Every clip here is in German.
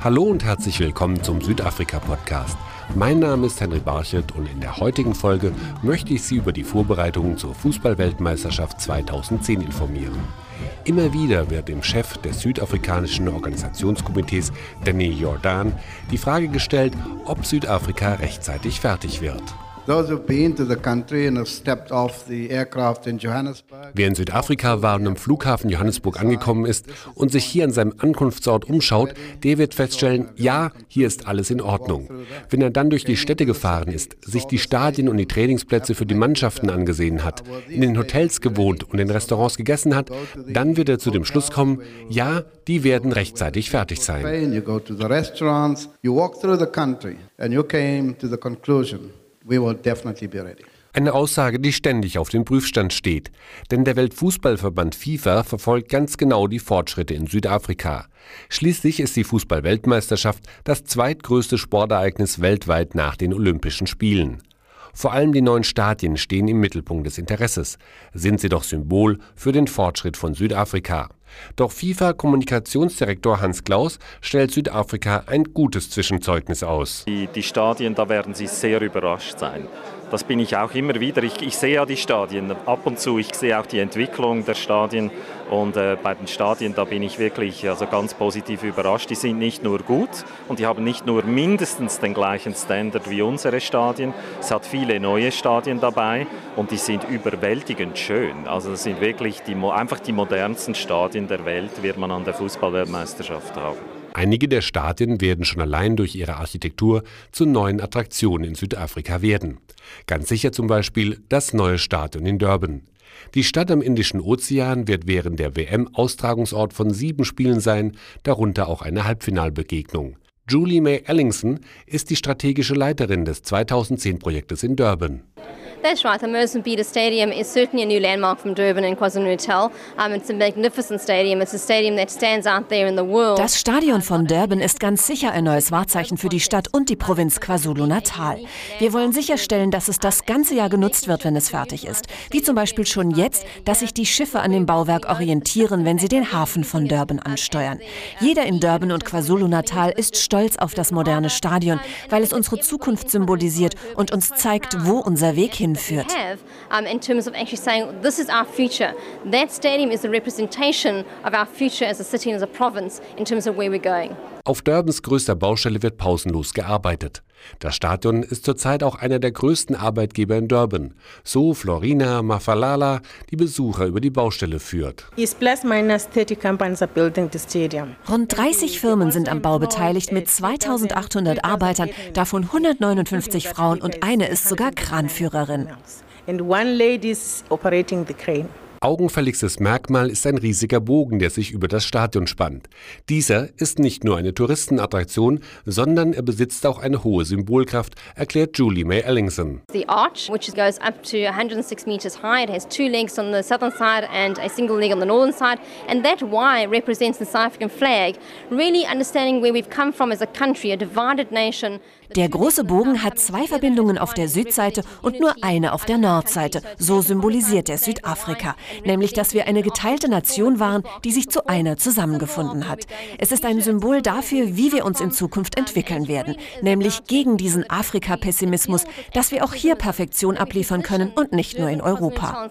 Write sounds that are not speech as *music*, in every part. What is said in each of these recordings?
Hallo und herzlich willkommen zum Südafrika-Podcast. Mein Name ist Henry Barchet und in der heutigen Folge möchte ich Sie über die Vorbereitungen zur Fußballweltmeisterschaft 2010 informieren. Immer wieder wird dem Chef des südafrikanischen Organisationskomitees, Danny Jordan, die Frage gestellt, ob Südafrika rechtzeitig fertig wird. Wer in Südafrika war und im Flughafen Johannesburg angekommen ist und sich hier an seinem Ankunftsort umschaut, der wird feststellen, ja, hier ist alles in Ordnung. Wenn er dann durch die Städte gefahren ist, sich die Stadien und die Trainingsplätze für die Mannschaften angesehen hat, in den Hotels gewohnt und in Restaurants gegessen hat, dann wird er zu dem Schluss kommen, ja, die werden rechtzeitig fertig sein. Eine Aussage, die ständig auf dem Prüfstand steht. Denn der Weltfußballverband FIFA verfolgt ganz genau die Fortschritte in Südafrika. Schließlich ist die Fußballweltmeisterschaft das zweitgrößte Sportereignis weltweit nach den Olympischen Spielen. Vor allem die neuen Stadien stehen im Mittelpunkt des Interesses, sind sie doch Symbol für den Fortschritt von Südafrika. Doch FIFA-Kommunikationsdirektor Hans Klaus stellt Südafrika ein gutes Zwischenzeugnis aus. Die, die Stadien, da werden Sie sehr überrascht sein. Das bin ich auch immer wieder. Ich, ich, sehe ja die Stadien ab und zu. Ich sehe auch die Entwicklung der Stadien. Und äh, bei den Stadien, da bin ich wirklich also ganz positiv überrascht. Die sind nicht nur gut und die haben nicht nur mindestens den gleichen Standard wie unsere Stadien. Es hat viele neue Stadien dabei und die sind überwältigend schön. Also das sind wirklich die, einfach die modernsten Stadien der Welt, wird man an der Fußballweltmeisterschaft haben. Einige der Stadien werden schon allein durch ihre Architektur zu neuen Attraktionen in Südafrika werden. Ganz sicher zum Beispiel das neue Stadion in Durban. Die Stadt am Indischen Ozean wird während der WM Austragungsort von sieben Spielen sein, darunter auch eine Halbfinalbegegnung. Julie May Ellingson ist die strategische Leiterin des 2010-Projektes in Durban. That's right. The Mozambique Stadium is certainly a new landmark from Durban and KwaZulu-Natal. Um, it's a magnificent stadium. It's a stadium that stands out there in the world. Das Stadion von Durban ist ganz sicher ein neues Wahrzeichen für die Stadt und die Provinz KwaZulu-Natal. Wir wollen sicherstellen, dass es das ganze Jahr genutzt wird, wenn es fertig ist. Wie zum Beispiel schon jetzt, dass sich die Schiffe an dem Bauwerk orientieren, wenn sie den Hafen von Durban ansteuern. Jeder in Durban und KwaZulu-Natal ist stolz auf das moderne Stadion, weil es unsere Zukunft symbolisiert und uns zeigt, wo unser Weg hin hinführt. in Auf Durbans größter Baustelle wird pausenlos gearbeitet. Das Stadion ist zurzeit auch einer der größten Arbeitgeber in Durban. So Florina Mafalala, die Besucher über die Baustelle führt. Rund 30 Firmen sind am Bau beteiligt mit 2800 Arbeitern, davon 159 Frauen und eine ist sogar Kranführerin. And one lady is operating the crane. Augenfälligstes Merkmal ist ein riesiger Bogen, der sich über das Stadion spannt. Dieser ist nicht nur eine Touristenattraktion, sondern er besitzt auch eine hohe Symbolkraft, erklärt Julie May Ellingson. The arch, which goes up to 106 meters high, it has two legs on the southern side and a single leg on the northern side, and that Y represents the South African flag, really understanding where we've come from as a country, a divided nation. Der große Bogen hat zwei Verbindungen auf der Südseite und nur eine auf der Nordseite. So symbolisiert er Südafrika, nämlich dass wir eine geteilte Nation waren, die sich zu einer zusammengefunden hat. Es ist ein Symbol dafür, wie wir uns in Zukunft entwickeln werden, nämlich gegen diesen Afrika-Pessimismus, dass wir auch hier Perfektion abliefern können und nicht nur in Europa.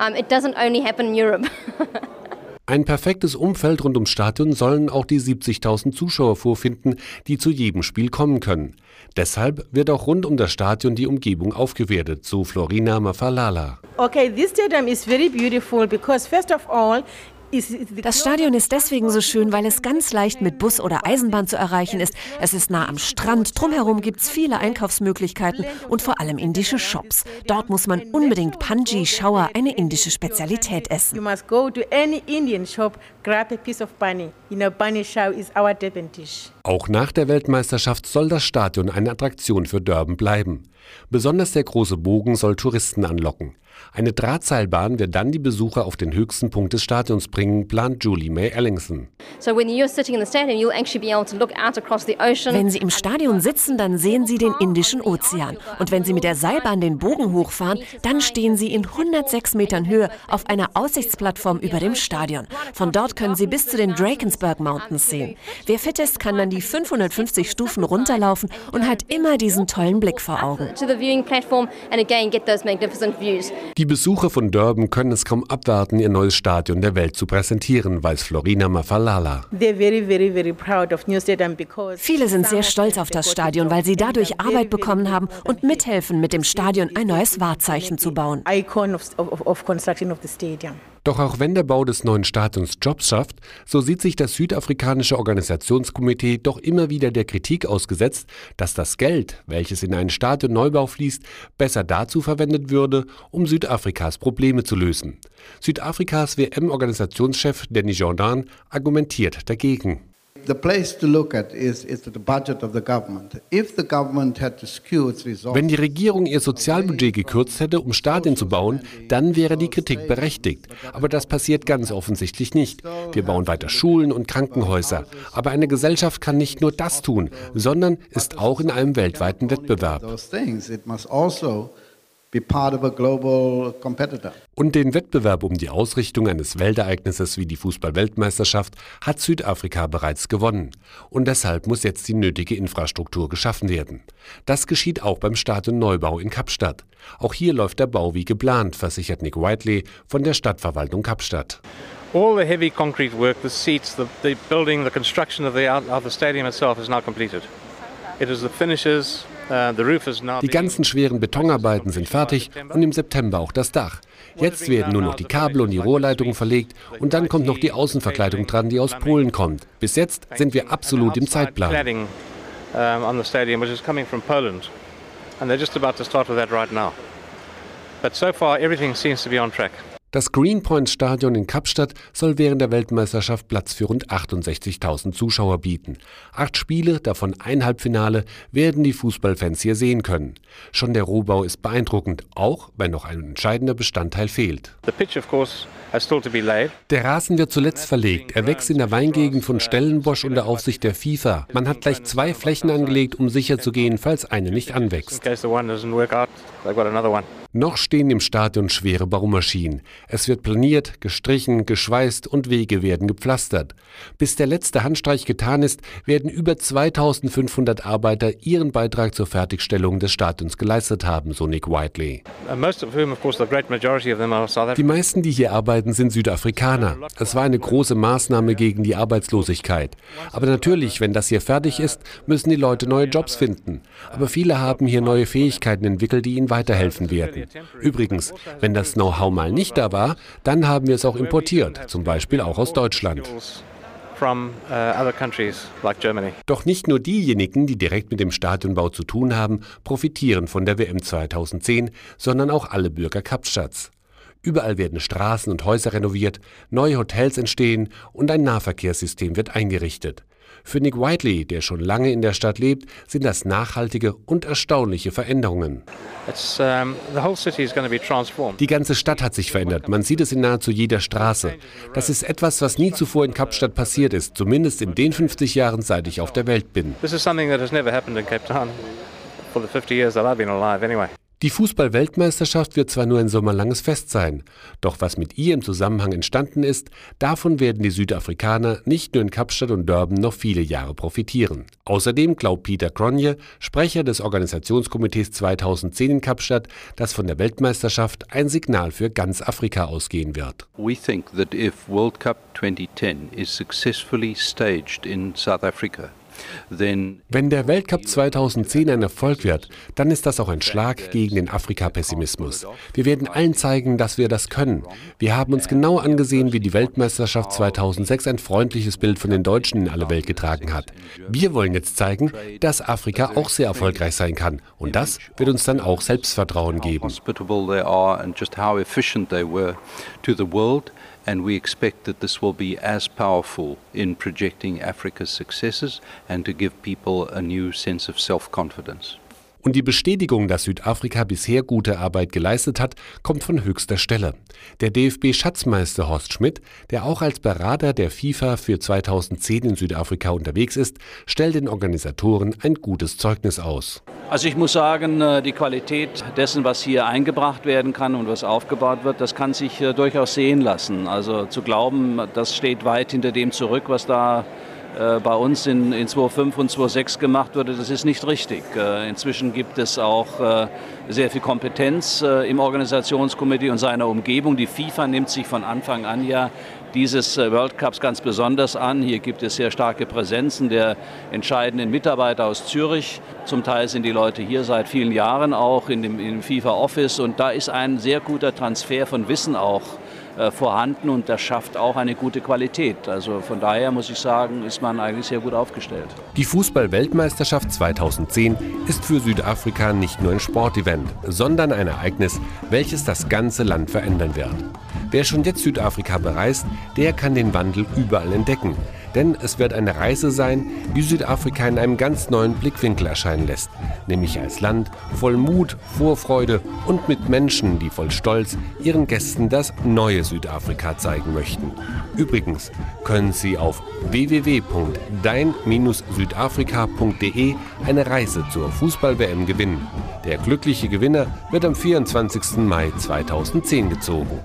Um, it doesn't only happen in Europe. *laughs* Ein perfektes Umfeld rund ums Stadion sollen auch die 70.000 Zuschauer vorfinden, die zu jedem Spiel kommen können. Deshalb wird auch rund um das Stadion die Umgebung aufgewertet, so Florina Mafalala. Okay, this stadium is very beautiful because first of all das Stadion ist deswegen so schön, weil es ganz leicht mit Bus oder Eisenbahn zu erreichen ist. Es ist nah am Strand, drumherum gibt es viele Einkaufsmöglichkeiten und vor allem indische Shops. Dort muss man unbedingt Panji Shower, eine indische Spezialität essen. You must go to any Indian shop, grab a piece of pani. You know, pani chow is our Durban dish. Auch nach der Weltmeisterschaft soll das Stadion eine Attraktion für Durban bleiben. Besonders der große Bogen soll Touristen anlocken. Eine Drahtseilbahn wird dann die Besucher auf den höchsten Punkt des Stadions bringen, plant Julie May Ellingson. Wenn Sie im Stadion sitzen, dann sehen Sie den Indischen Ozean. Und wenn Sie mit der Seilbahn den Bogen hochfahren, dann stehen Sie in 106 Metern Höhe auf einer Aussichtsplattform über dem Stadion. Von dort können Sie bis zu den Drakensberg Mountains sehen. Wer fit ist, kann dann die 550 Stufen runterlaufen und hat immer diesen tollen Blick vor Augen. Die Besucher von Durban können es kaum abwarten, ihr neues Stadion der Welt zu präsentieren, weiß Florina Mafalala. Viele sind sehr stolz auf das Stadion, weil sie dadurch Arbeit bekommen haben und mithelfen, mit dem Stadion ein neues Wahrzeichen zu bauen. Doch auch wenn der Bau des neuen Stadions Jobs schafft, so sieht sich das südafrikanische Organisationskomitee doch immer wieder der Kritik ausgesetzt, dass das Geld, welches in einen Stadionneubau fließt, besser dazu verwendet würde, um Südafrikas Probleme zu lösen. Südafrikas WM-Organisationschef Danny Jordan argumentiert dagegen. Wenn die Regierung ihr Sozialbudget gekürzt hätte, um Stadien zu bauen, dann wäre die Kritik berechtigt. Aber das passiert ganz offensichtlich nicht. Wir bauen weiter Schulen und Krankenhäuser. Aber eine Gesellschaft kann nicht nur das tun, sondern ist auch in einem weltweiten Wettbewerb. Und den Wettbewerb um die Ausrichtung eines Weltereignisses wie die Fußball-Weltmeisterschaft hat Südafrika bereits gewonnen. Und deshalb muss jetzt die nötige Infrastruktur geschaffen werden. Das geschieht auch beim Stadionneubau in Kapstadt. Auch hier läuft der Bau wie geplant, versichert Nick Whiteley von der Stadtverwaltung Kapstadt. All the heavy concrete work, the seats, the, the building, the construction of the, of the stadium itself is now completed. It is the finishes, die ganzen schweren Betonarbeiten sind fertig und im September auch das Dach. Jetzt werden nur noch die Kabel und die Rohrleitungen verlegt und dann kommt noch die Außenverkleidung dran, die aus Polen kommt. Bis jetzt sind wir absolut im Zeitplan. But so far everything seems to be on track. Das Greenpoint-Stadion in Kapstadt soll während der Weltmeisterschaft Platz für rund 68.000 Zuschauer bieten. Acht Spiele, davon ein Halbfinale, werden die Fußballfans hier sehen können. Schon der Rohbau ist beeindruckend, auch wenn noch ein entscheidender Bestandteil fehlt. Der Rasen wird zuletzt verlegt. Er wächst in der Weingegend von Stellenbosch unter Aufsicht der FIFA. Man hat gleich zwei Flächen angelegt, um sicherzugehen, falls eine nicht anwächst. Noch stehen im Stadion schwere Baumaschinen. Es wird planiert, gestrichen, geschweißt und Wege werden gepflastert. Bis der letzte Handstreich getan ist, werden über 2500 Arbeiter ihren Beitrag zur Fertigstellung des Stadions geleistet haben, so Nick Whiteley. Die meisten, die hier arbeiten, sind Südafrikaner. Es war eine große Maßnahme gegen die Arbeitslosigkeit. Aber natürlich, wenn das hier fertig ist, müssen die Leute neue Jobs finden. Aber viele haben hier neue Fähigkeiten entwickelt, die ihnen weiterhelfen werden. Übrigens, wenn das Know-how mal nicht da war, dann haben wir es auch importiert, zum Beispiel auch aus Deutschland. Uh, Doch nicht nur diejenigen, die direkt mit dem Stadionbau zu tun haben, profitieren von der WM 2010, sondern auch alle Bürger Kapstadts. Überall werden Straßen und Häuser renoviert, neue Hotels entstehen und ein Nahverkehrssystem wird eingerichtet. Für Nick Whiteley, der schon lange in der Stadt lebt, sind das nachhaltige und erstaunliche Veränderungen. Die ganze Stadt hat sich verändert. Man sieht es in nahezu jeder Straße. Das ist etwas, was nie zuvor in Kapstadt passiert ist, zumindest in den 50 Jahren, seit ich auf der Welt bin. This is something that has never happened in Cape Town for the 50 years that I've been alive anyway. Die Fußball-Weltmeisterschaft wird zwar nur ein sommerlanges Fest sein, doch was mit ihr im Zusammenhang entstanden ist, davon werden die Südafrikaner nicht nur in Kapstadt und Durban noch viele Jahre profitieren. Außerdem glaubt Peter Cronje, Sprecher des Organisationskomitees 2010 in Kapstadt, dass von der Weltmeisterschaft ein Signal für ganz Afrika ausgehen wird. We think that if World Cup 2010 is successfully staged in South Africa, wenn der Weltcup 2010 ein Erfolg wird, dann ist das auch ein Schlag gegen den Afrika-Pessimismus. Wir werden allen zeigen, dass wir das können. Wir haben uns genau angesehen, wie die Weltmeisterschaft 2006 ein freundliches Bild von den Deutschen in alle Welt getragen hat. Wir wollen jetzt zeigen, dass Afrika auch sehr erfolgreich sein kann. Und das wird uns dann auch Selbstvertrauen geben and we expect that this will be as powerful in projecting Africa's successes and to give people a new sense of self confidence. Und die Bestätigung, dass Südafrika bisher gute Arbeit geleistet hat, kommt von höchster Stelle. Der DFB-Schatzmeister Horst Schmidt, der auch als Berater der FIFA für 2010 in Südafrika unterwegs ist, stellt den Organisatoren ein gutes Zeugnis aus. Also ich muss sagen, äh, die Qualität dessen, was hier eingebracht werden kann und was aufgebaut wird, das kann sich äh, durchaus sehen lassen. Also zu glauben, das steht weit hinter dem zurück, was da bei uns in, in 2.5 und 2.6 gemacht wurde, das ist nicht richtig. Äh, inzwischen gibt es auch äh, sehr viel Kompetenz im Organisationskomitee und seiner Umgebung. Die FIFA nimmt sich von Anfang an ja dieses World Cups ganz besonders an. Hier gibt es sehr starke Präsenzen der entscheidenden Mitarbeiter aus Zürich. Zum Teil sind die Leute hier seit vielen Jahren auch in dem, dem FIFA Office und da ist ein sehr guter Transfer von Wissen auch äh, vorhanden und das schafft auch eine gute Qualität. Also von daher muss ich sagen, ist man eigentlich sehr gut aufgestellt. Die Fußball-Weltmeisterschaft 2010 ist für Südafrika nicht nur ein Sportevent, sondern ein Ereignis, welches das ganze Land verändern wird. Wer schon jetzt Südafrika bereist, der kann den Wandel überall entdecken. Denn es wird eine Reise sein, die Südafrika in einem ganz neuen Blickwinkel erscheinen lässt, nämlich als Land voll Mut, Vorfreude und mit Menschen, die voll Stolz ihren Gästen das neue Südafrika zeigen möchten. Übrigens können Sie auf www.dein-südafrika.de eine Reise zur Fußball-WM gewinnen. Der glückliche Gewinner wird am 24. Mai 2010 gezogen.